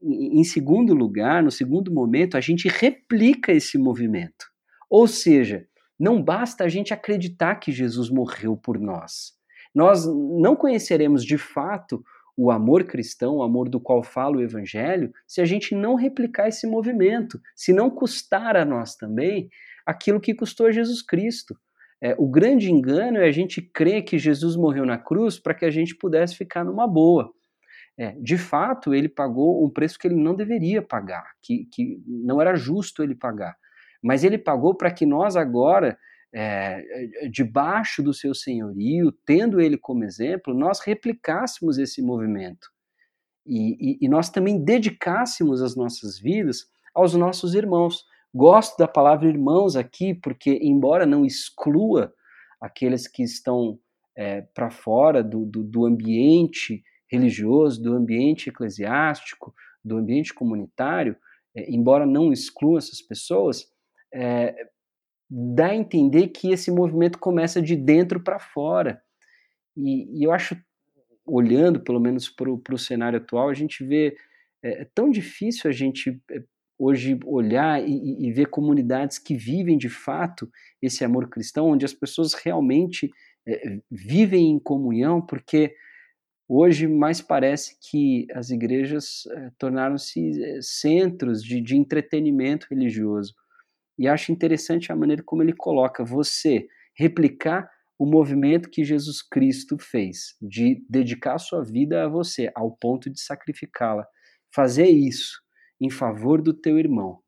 em segundo lugar, no segundo momento, a gente replica esse movimento. Ou seja, não basta a gente acreditar que Jesus morreu por nós. Nós não conheceremos de fato o amor cristão, o amor do qual fala o Evangelho, se a gente não replicar esse movimento, se não custar a nós também aquilo que custou a Jesus Cristo. É, o grande engano é a gente crer que Jesus morreu na cruz para que a gente pudesse ficar numa boa. É, de fato, ele pagou um preço que ele não deveria pagar, que, que não era justo ele pagar mas ele pagou para que nós agora, é, debaixo do seu senhorio, tendo ele como exemplo, nós replicássemos esse movimento. E, e, e nós também dedicássemos as nossas vidas aos nossos irmãos. Gosto da palavra irmãos aqui, porque, embora não exclua aqueles que estão é, para fora do, do, do ambiente religioso, do ambiente eclesiástico, do ambiente comunitário, é, embora não exclua essas pessoas, é, dá a entender que esse movimento começa de dentro para fora. E, e, eu acho, olhando pelo menos para o cenário atual, a gente vê. É, é, tão difícil a gente é, hoje olhar e, e, ver comunidades que vivem de fato esse amor cristão, onde as pessoas realmente é, vivem em comunhão, porque Hoje, mais parece que as igrejas eh, tornaram-se eh, centros de, de entretenimento religioso. E acho interessante a maneira como ele coloca você replicar o movimento que Jesus Cristo fez, de dedicar sua vida a você, ao ponto de sacrificá-la. Fazer isso em favor do teu irmão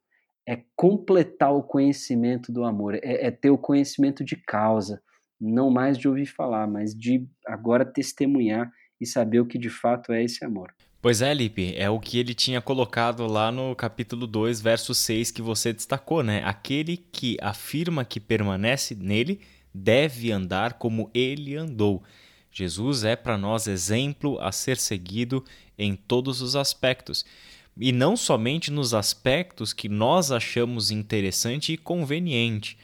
é completar o conhecimento do amor, é, é ter o conhecimento de causa, não mais de ouvir falar, mas de agora testemunhar e saber o que de fato é esse amor. Pois é, Lipe, é o que ele tinha colocado lá no capítulo 2, verso 6 que você destacou, né? Aquele que afirma que permanece nele deve andar como ele andou. Jesus é para nós exemplo a ser seguido em todos os aspectos. E não somente nos aspectos que nós achamos interessante e conveniente,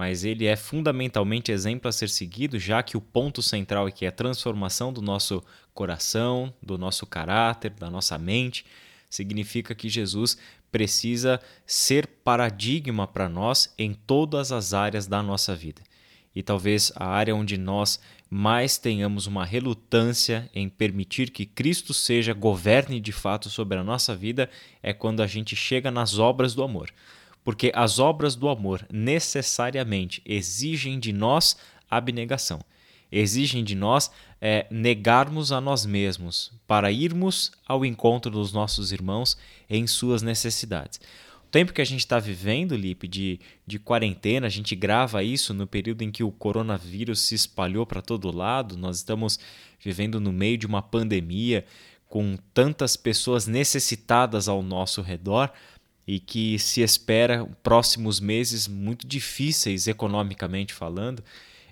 mas ele é fundamentalmente exemplo a ser seguido, já que o ponto central aqui é a transformação do nosso coração, do nosso caráter, da nossa mente. Significa que Jesus precisa ser paradigma para nós em todas as áreas da nossa vida. E talvez a área onde nós mais tenhamos uma relutância em permitir que Cristo seja governe de fato sobre a nossa vida é quando a gente chega nas obras do amor porque as obras do amor necessariamente exigem de nós abnegação, exigem de nós é, negarmos a nós mesmos para irmos ao encontro dos nossos irmãos em suas necessidades. O tempo que a gente está vivendo, Lipe, de, de quarentena, a gente grava isso no período em que o coronavírus se espalhou para todo lado, nós estamos vivendo no meio de uma pandemia com tantas pessoas necessitadas ao nosso redor e que se espera próximos meses muito difíceis economicamente falando,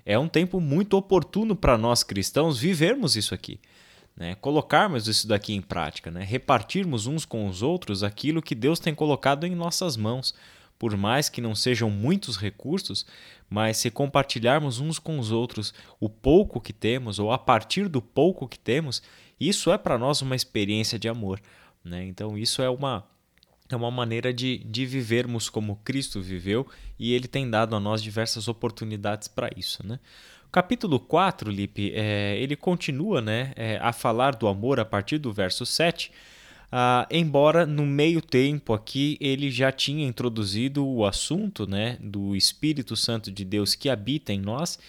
é um tempo muito oportuno para nós cristãos vivermos isso aqui. Né? Colocarmos isso daqui em prática, né? repartirmos uns com os outros aquilo que Deus tem colocado em nossas mãos. Por mais que não sejam muitos recursos, mas se compartilharmos uns com os outros o pouco que temos, ou a partir do pouco que temos, isso é para nós uma experiência de amor. Né? Então, isso é uma, é uma maneira de, de vivermos como Cristo viveu e ele tem dado a nós diversas oportunidades para isso. Né? O capítulo 4, Lipe, é, ele continua né, é, a falar do amor a partir do verso 7, ah, embora no meio tempo aqui ele já tinha introduzido o assunto né, do Espírito Santo de Deus que habita em nós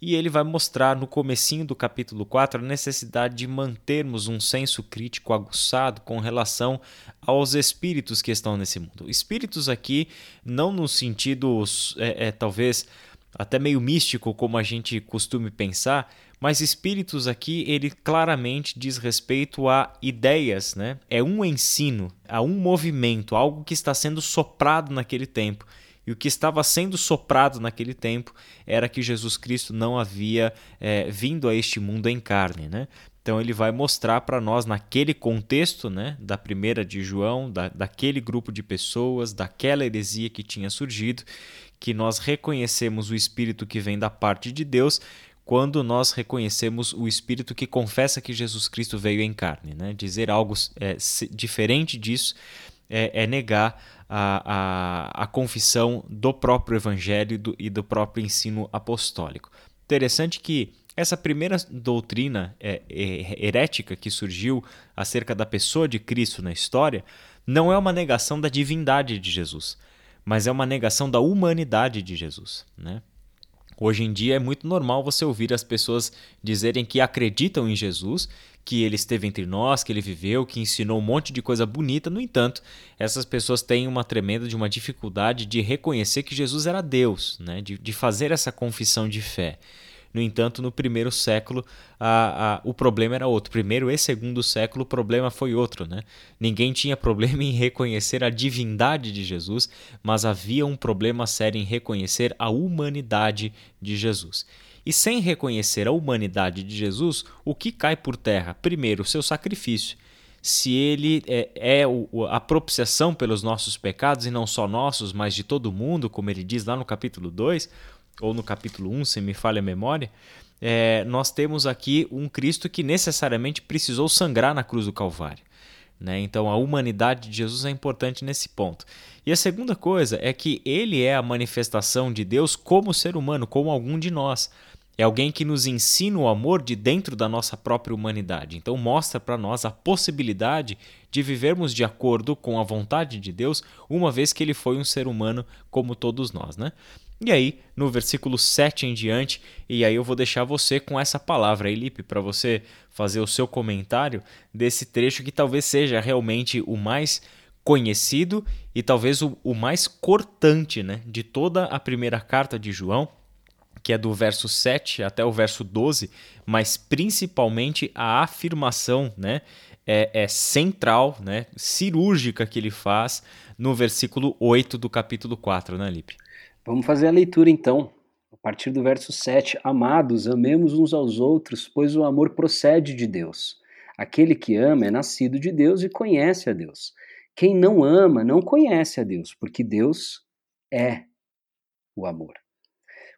e ele vai mostrar no comecinho do capítulo 4 a necessidade de mantermos um senso crítico aguçado com relação aos espíritos que estão nesse mundo. Espíritos aqui não no sentido é, é, talvez até meio místico como a gente costume pensar, mas espíritos aqui ele claramente diz respeito a ideias, né? É um ensino, a um movimento, algo que está sendo soprado naquele tempo e o que estava sendo soprado naquele tempo era que Jesus Cristo não havia é, vindo a este mundo em carne. Né? Então ele vai mostrar para nós, naquele contexto né, da primeira de João, da, daquele grupo de pessoas, daquela heresia que tinha surgido, que nós reconhecemos o Espírito que vem da parte de Deus quando nós reconhecemos o Espírito que confessa que Jesus Cristo veio em carne. Né? Dizer algo é, diferente disso é, é negar a, a, a confissão do próprio evangelho e do, e do próprio ensino apostólico. Interessante que essa primeira doutrina é, é, herética que surgiu acerca da pessoa de Cristo na história não é uma negação da divindade de Jesus, mas é uma negação da humanidade de Jesus. Né? Hoje em dia é muito normal você ouvir as pessoas dizerem que acreditam em Jesus, que ele esteve entre nós, que ele viveu, que ensinou um monte de coisa bonita. No entanto, essas pessoas têm uma tremenda de uma dificuldade de reconhecer que Jesus era Deus, né? de, de fazer essa confissão de fé. No entanto, no primeiro século, a, a, o problema era outro. Primeiro e segundo século, o problema foi outro. Né? Ninguém tinha [LAUGHS] problema em reconhecer a divindade de Jesus, mas havia um problema sério em reconhecer a humanidade de Jesus. E sem reconhecer a humanidade de Jesus, o que cai por terra? Primeiro, o seu sacrifício se ele é, é, a propiciação pelos nossos pecados, e não só nossos, mas de todo mundo, como ele diz lá no capítulo 2, ou no capítulo 1, se me falha a memória, é, nós temos aqui um Cristo que necessariamente precisou sangrar na cruz do Calvário. Né? Então a humanidade de Jesus é importante nesse ponto. E a segunda coisa é que ele é a manifestação de Deus como ser humano, como algum de nós. É alguém que nos ensina o amor de dentro da nossa própria humanidade. Então, mostra para nós a possibilidade de vivermos de acordo com a vontade de Deus, uma vez que ele foi um ser humano como todos nós, né? E aí, no versículo 7 em diante, e aí eu vou deixar você com essa palavra aí, Lipe, para você fazer o seu comentário desse trecho que talvez seja realmente o mais conhecido e talvez o, o mais cortante né, de toda a primeira carta de João, que é do verso 7 até o verso 12, mas principalmente a afirmação né, é, é central, né, cirúrgica que ele faz no versículo 8 do capítulo 4, né, Lipe? Vamos fazer a leitura então. A partir do verso 7, amados, amemos uns aos outros, pois o amor procede de Deus. Aquele que ama é nascido de Deus e conhece a Deus. Quem não ama não conhece a Deus, porque Deus é o amor.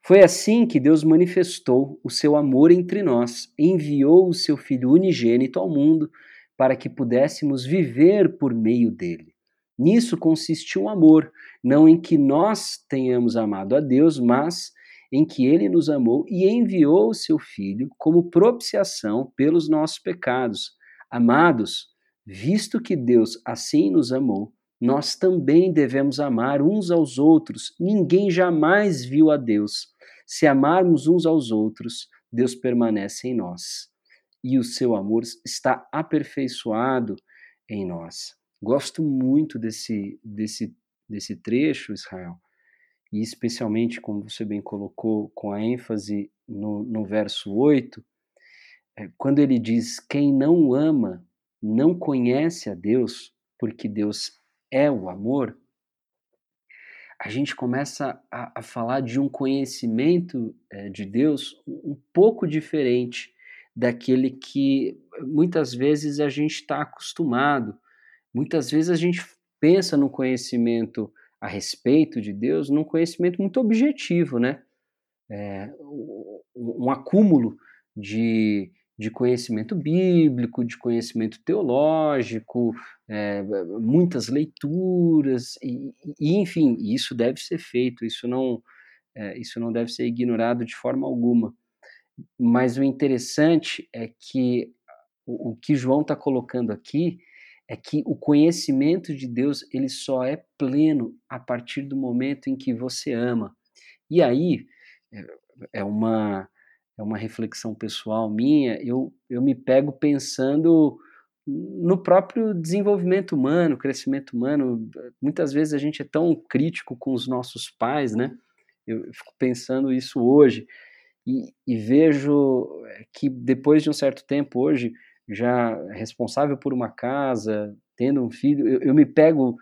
Foi assim que Deus manifestou o seu amor entre nós, enviou o seu Filho unigênito ao mundo para que pudéssemos viver por meio dele. Nisso consiste o amor, não em que nós tenhamos amado a Deus, mas em que ele nos amou e enviou o seu Filho como propiciação pelos nossos pecados. Amados, Visto que Deus assim nos amou, nós também devemos amar uns aos outros. Ninguém jamais viu a Deus. Se amarmos uns aos outros, Deus permanece em nós e o seu amor está aperfeiçoado em nós. Gosto muito desse, desse, desse trecho, Israel, e especialmente, como você bem colocou, com a ênfase no, no verso 8, é, quando ele diz: Quem não ama não conhece a Deus, porque Deus é o amor, a gente começa a, a falar de um conhecimento é, de Deus um pouco diferente daquele que muitas vezes a gente está acostumado. Muitas vezes a gente pensa no conhecimento a respeito de Deus, num conhecimento muito objetivo, né? É, um acúmulo de, de conhecimento bíblico, de conhecimento teológico, é, muitas leituras, e, e, enfim, isso deve ser feito, isso não, é, isso não deve ser ignorado de forma alguma. Mas o interessante é que o, o que João está colocando aqui é que o conhecimento de Deus ele só é pleno a partir do momento em que você ama. E aí é, é uma é uma reflexão pessoal minha, eu, eu me pego pensando no próprio desenvolvimento humano, crescimento humano. Muitas vezes a gente é tão crítico com os nossos pais, né? Eu fico pensando isso hoje e, e vejo que depois de um certo tempo, hoje, já responsável por uma casa, tendo um filho, eu, eu me pego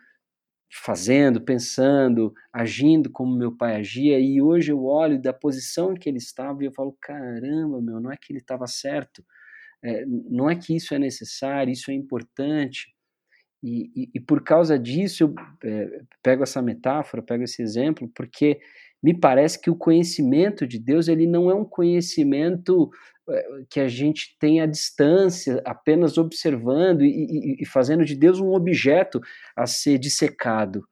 fazendo, pensando, agindo como meu pai agia, e hoje eu olho da posição em que ele estava e eu falo: caramba, meu, não é que ele estava certo, é, não é que isso é necessário, isso é importante. E, e, e por causa disso eu é, pego essa metáfora, pego esse exemplo, porque me parece que o conhecimento de Deus ele não é um conhecimento eh, que a gente tem à distância, apenas observando e, e, e fazendo de Deus um objeto a ser dissecado.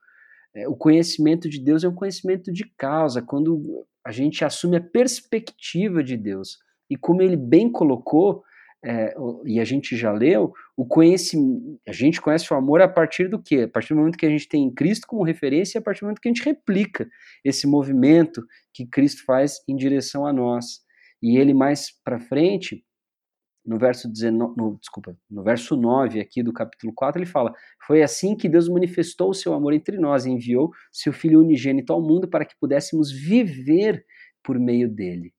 É, o conhecimento de Deus é um conhecimento de causa, quando a gente assume a perspectiva de Deus. E como ele bem colocou, é, e a gente já leu, o conhecimento, a gente conhece o amor a partir do quê? A partir do momento que a gente tem Cristo como referência e a partir do momento que a gente replica esse movimento que Cristo faz em direção a nós. E ele mais para frente, no verso 19, no, desculpa, no verso 9 aqui do capítulo 4, ele fala: "Foi assim que Deus manifestou o seu amor entre nós e enviou seu filho unigênito ao mundo para que pudéssemos viver por meio dele."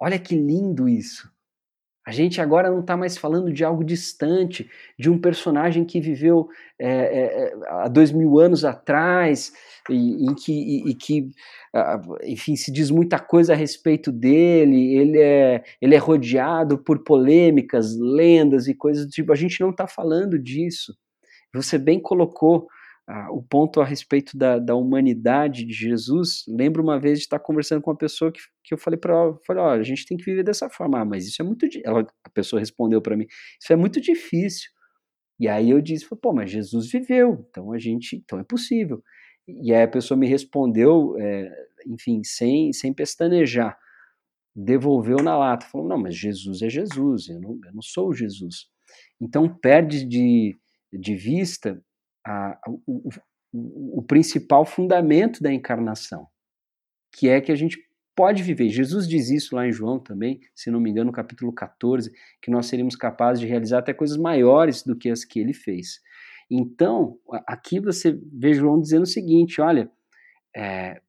Olha que lindo isso. A gente agora não está mais falando de algo distante, de um personagem que viveu é, é, há dois mil anos atrás, e, em que, e, e que enfim, se diz muita coisa a respeito dele, ele é, ele é rodeado por polêmicas, lendas e coisas do tipo. A gente não está falando disso. Você bem colocou ah, o ponto a respeito da, da humanidade de Jesus, lembro uma vez de estar conversando com uma pessoa que, que eu falei para ela, falei, a gente tem que viver dessa forma, ah, mas isso é muito, ela, a pessoa respondeu para mim, isso é muito difícil. E aí eu disse, pô, mas Jesus viveu, então a gente, então é possível. E aí a pessoa me respondeu, é, enfim, sem, sem pestanejar, devolveu na lata, falou: não, mas Jesus é Jesus, eu não, eu não sou Jesus. Então perde de, de vista a, o, o, o principal fundamento da encarnação, que é que a gente pode viver. Jesus diz isso lá em João também, se não me engano, no capítulo 14, que nós seríamos capazes de realizar até coisas maiores do que as que ele fez. Então, aqui você vê João dizendo o seguinte: olha, é,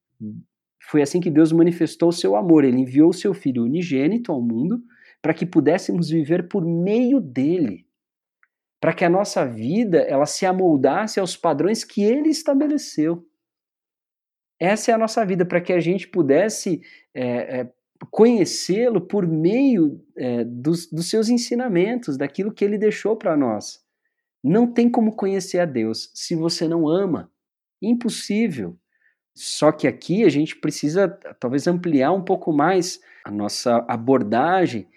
foi assim que Deus manifestou o seu amor. Ele enviou o seu Filho unigênito ao mundo para que pudéssemos viver por meio dele, para que a nossa vida ela se amoldasse aos padrões que ele estabeleceu. Essa é a nossa vida, para que a gente pudesse é, é, conhecê-lo por meio é, dos, dos seus ensinamentos, daquilo que ele deixou para nós. Não tem como conhecer a Deus se você não ama. Impossível. Só que aqui a gente precisa talvez ampliar um pouco mais a nossa abordagem,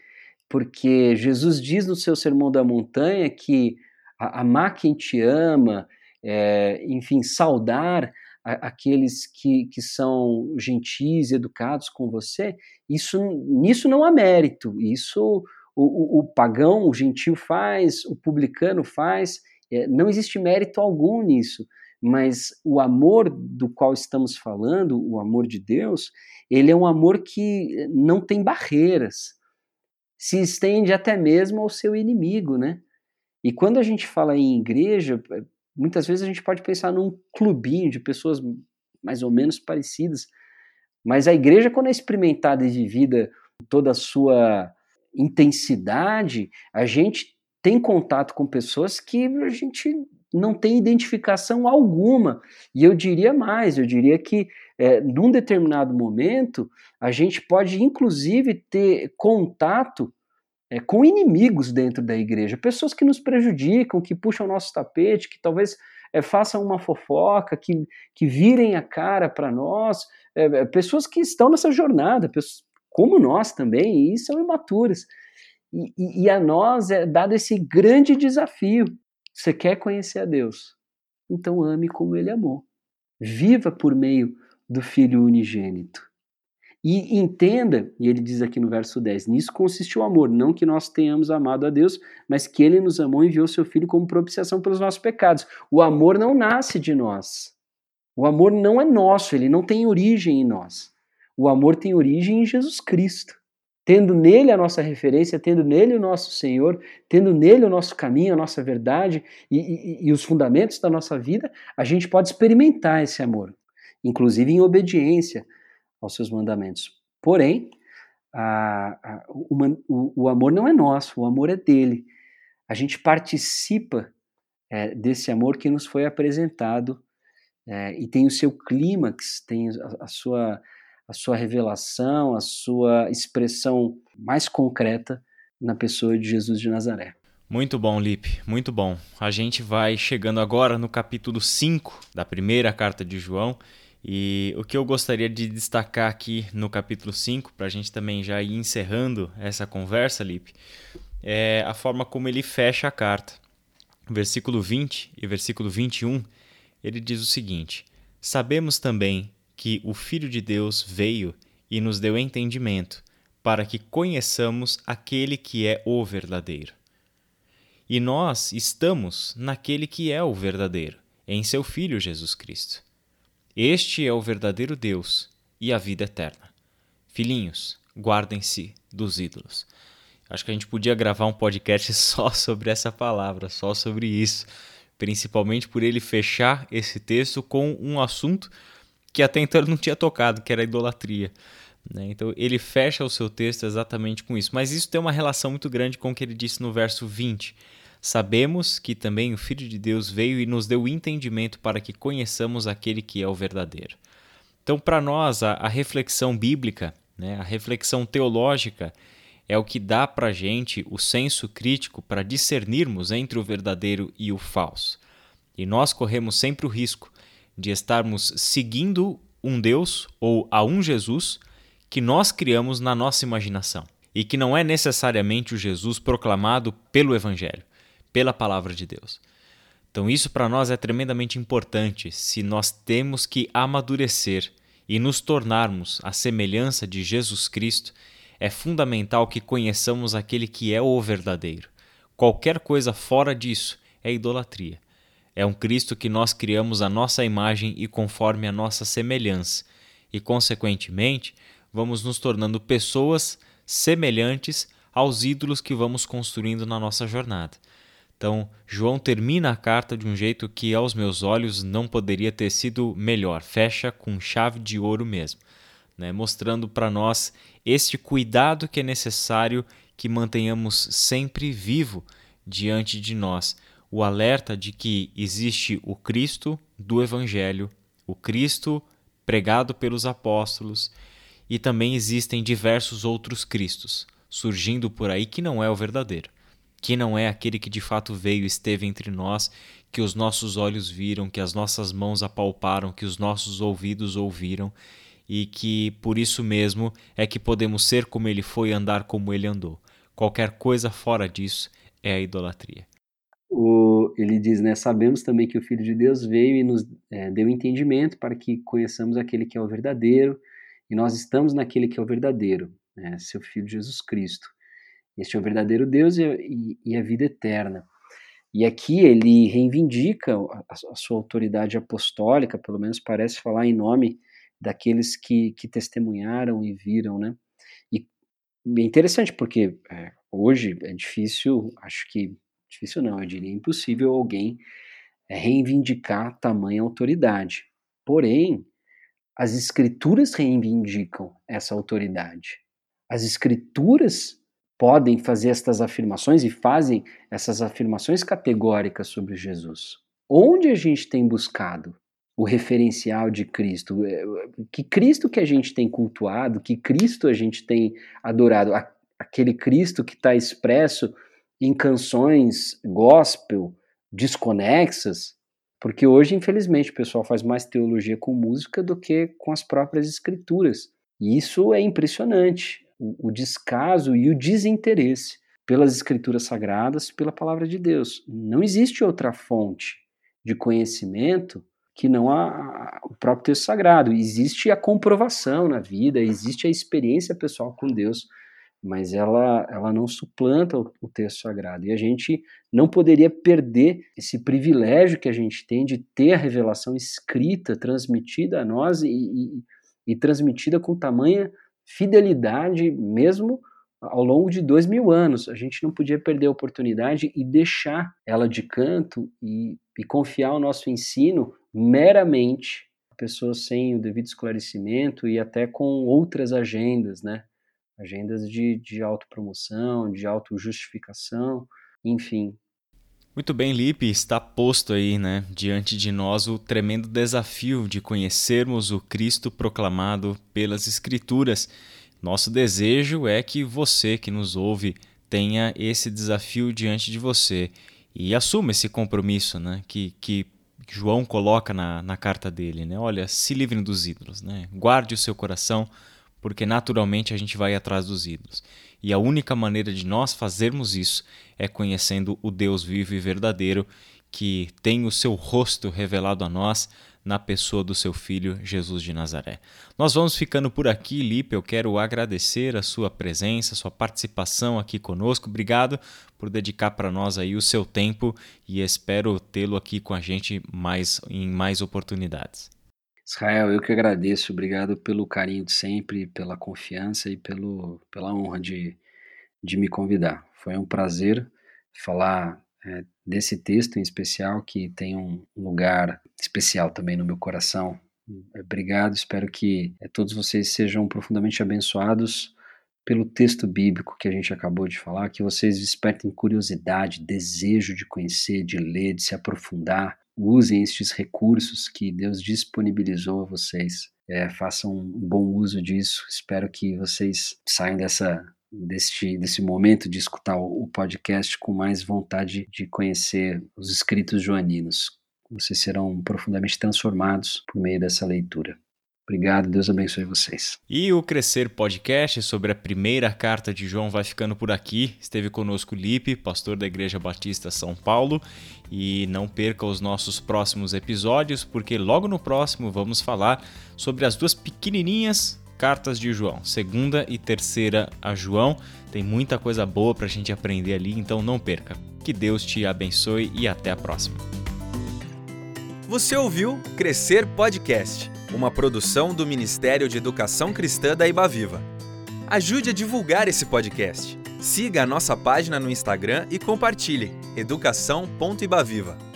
porque Jesus diz no seu Sermão da Montanha que amar quem te ama, é, enfim, saudar aqueles que, que são gentis, educados com você, isso nisso não há mérito. Isso o, o, o pagão, o gentil faz, o publicano faz. É, não existe mérito algum nisso. Mas o amor do qual estamos falando, o amor de Deus, ele é um amor que não tem barreiras. Se estende até mesmo ao seu inimigo, né? E quando a gente fala em igreja, muitas vezes a gente pode pensar num clubinho de pessoas mais ou menos parecidas, mas a igreja, quando é experimentada e vivida toda a sua intensidade, a gente tem contato com pessoas que a gente não tem identificação alguma. E eu diria mais, eu diria que é, num determinado momento a gente pode inclusive ter contato é, com inimigos dentro da igreja, pessoas que nos prejudicam, que puxam o nosso tapete, que talvez é, façam uma fofoca, que, que virem a cara para nós, é, é, pessoas que estão nessa jornada, pessoas, como nós também, e são imaturas. E, e, e a nós é dado esse grande desafio. Você quer conhecer a Deus? Então ame como ele amou. Viva por meio do Filho unigênito. E entenda, e ele diz aqui no verso 10, nisso consiste o amor, não que nós tenhamos amado a Deus, mas que ele nos amou e enviou seu filho como propiciação pelos nossos pecados. O amor não nasce de nós. O amor não é nosso, ele não tem origem em nós. O amor tem origem em Jesus Cristo. Tendo nele a nossa referência, tendo nele o nosso Senhor, tendo nele o nosso caminho, a nossa verdade e, e, e os fundamentos da nossa vida, a gente pode experimentar esse amor, inclusive em obediência, aos seus mandamentos. Porém, a, a, o, o, amor não é nosso, o amor é dele. A gente participa é, desse amor que nos foi apresentado é, e tem o seu clímax, tem a, a, sua, a sua revelação, a sua expressão mais concreta na pessoa de Jesus de Nazaré. Muito bom, Lipe, muito bom. A gente vai chegando agora no capítulo 5 da primeira carta de João e o que eu gostaria de destacar aqui no capítulo 5, para a gente também já ir encerrando essa conversa, Lipe, é a forma como ele fecha a carta. Versículo 20 e versículo 21, ele diz o seguinte: Sabemos também que o Filho de Deus veio e nos deu entendimento, para que conheçamos aquele que é o verdadeiro. E nós estamos naquele que é o verdadeiro, em seu Filho Jesus Cristo. Este é o verdadeiro Deus e a vida eterna. Filhinhos, guardem-se dos ídolos. Acho que a gente podia gravar um podcast [LAUGHS] só sobre essa palavra, só sobre isso, principalmente por ele fechar esse texto com um assunto que até então ele não tinha tocado, que era a idolatria. Né? Então ele fecha o seu texto exatamente com isso. Mas isso tem uma relação muito grande com o que ele disse no verso 20 Sabemos que também o Filho de Deus veio e nos deu entendimento para que conheçamos aquele que é o verdadeiro. Então, para nós, a, a, reflexão bíblica, né, a reflexão teológica, é o que dá para a gente o senso crítico para discernirmos entre o verdadeiro e o falso. E nós corremos sempre o risco de estarmos seguindo um Deus ou a um Jesus que nós criamos na nossa imaginação e que não é necessariamente o Jesus proclamado pelo Evangelho pela palavra de Deus. Então, isso para nós é tremendamente importante se nós temos que amadurecer e nos tornarmos a semelhança de Jesus Cristo. é fundamental que conheçamos aquele que é o verdadeiro. Qualquer coisa fora disso é idolatria. É um Cristo que nós criamos a nossa imagem e conforme a nossa semelhança, e, consequentemente, vamos nos tornando pessoas semelhantes aos ídolos que vamos construindo na nossa jornada. Então, João termina a carta de um jeito que, aos meus olhos, não poderia ter sido melhor. Fecha com chave de ouro mesmo, né? mostrando para nós este cuidado que é necessário que mantenhamos sempre vivo diante de nós. O alerta de que existe o Cristo do Evangelho, o Cristo pregado pelos apóstolos, e também existem diversos outros Cristos surgindo por aí que não é o verdadeiro que não é aquele que de fato veio e esteve entre nós, que os nossos olhos viram, que as nossas mãos apalparam, que os nossos ouvidos ouviram, e que por isso mesmo é que podemos ser como ele foi e andar como ele andou. Qualquer coisa fora disso é a idolatria. O, ele diz, né? Sabemos também que o Filho de Deus veio e nos é, deu entendimento para que conheçamos aquele que é o verdadeiro, e nós estamos naquele que é o verdadeiro, né, seu Filho Jesus Cristo. Este é o verdadeiro Deus e, e, e a vida eterna. E aqui ele reivindica a, a, sua autoridade apostólica, pelo menos parece falar em nome daqueles que, que testemunharam e viram, né? E é interessante porque é, hoje é difícil, acho que difícil não, eu diria impossível alguém é, reivindicar tamanha autoridade. Porém, as escrituras reivindicam essa autoridade. As escrituras podem fazer estas afirmações e fazem essas afirmações categóricas sobre Jesus. Onde a gente tem buscado o referencial de Cristo? É, que Cristo que a gente tem cultuado, que Cristo a gente tem adorado? Aquele Cristo que está expresso em canções gospel desconexas? Porque hoje, infelizmente, o pessoal faz mais teologia com música do que com as próprias escrituras. E isso é impressionante o, o descaso e o desinteresse pelas escrituras sagradas, pela palavra de Deus. Não existe outra fonte de conhecimento que não a, a, o próprio texto sagrado. Existe a comprovação na vida, existe a experiência pessoal com Deus, mas ela, ela não suplanta o, o, texto sagrado. E a gente não poderia perder esse privilégio que a gente tem de ter a revelação escrita, transmitida a nós e, e, e transmitida com tamanha fidelidade mesmo ao longo de dois mil anos. A gente não podia perder a oportunidade e deixar ela de canto e, e confiar o nosso ensino meramente a pessoas sem o devido esclarecimento e até com outras agendas, né? Agendas de, de autopromoção, de autojustificação, enfim. Muito bem, Lipe, está posto aí, né, diante de nós o tremendo desafio de conhecermos o Cristo proclamado pelas Escrituras. Nosso desejo é que você que nos ouve tenha esse desafio diante de você e assuma esse compromisso, né, que, que João coloca na, na carta dele, né? Olha, se livre dos ídolos, né? Guarde o seu coração, porque naturalmente a gente vai atrás dos ídolos. E a única maneira de nós fazermos isso é conhecendo o Deus vivo e verdadeiro que tem o seu rosto revelado a nós na pessoa do seu filho Jesus de Nazaré. Nós vamos ficando por aqui, Lipe. Eu quero agradecer a sua presença, a sua participação aqui conosco. Obrigado por dedicar para nós aí o seu tempo e espero tê-lo aqui com a gente mais em mais oportunidades. Israel, eu que agradeço. Obrigado pelo carinho de sempre, pela confiança e pelo, pela honra de, de me convidar. Foi um prazer falar é, desse texto em especial, que tem um lugar especial também no meu coração. Obrigado, espero que é, todos vocês sejam profundamente abençoados pelo texto bíblico que a gente acabou de falar, que vocês despertem curiosidade, desejo de conhecer, de ler, de se aprofundar usem estes recursos que Deus disponibilizou a vocês. É, façam um bom uso disso. Espero que vocês saiam dessa deste, desse momento de escutar o, o podcast com mais vontade de conhecer os escritos joaninos. Vocês serão profundamente transformados por meio dessa leitura. Obrigado, Deus abençoe vocês. E o Crescer Podcast sobre a primeira carta de João vai ficando por aqui. Esteve conosco Lipe, pastor da Igreja Batista São Paulo. E não perca os nossos próximos episódios, porque logo no próximo vamos falar sobre as duas pequenininhas Cartas de João, segunda e terceira a João. Tem muita coisa boa para a gente aprender ali, então não perca. Que Deus te abençoe e até a próxima. Você ouviu Crescer Podcast, uma produção do Ministério de Educação Cristã da Ibaviva. Ajude a divulgar esse podcast. Siga a nossa página no Instagram e compartilhe educação.ibaviva.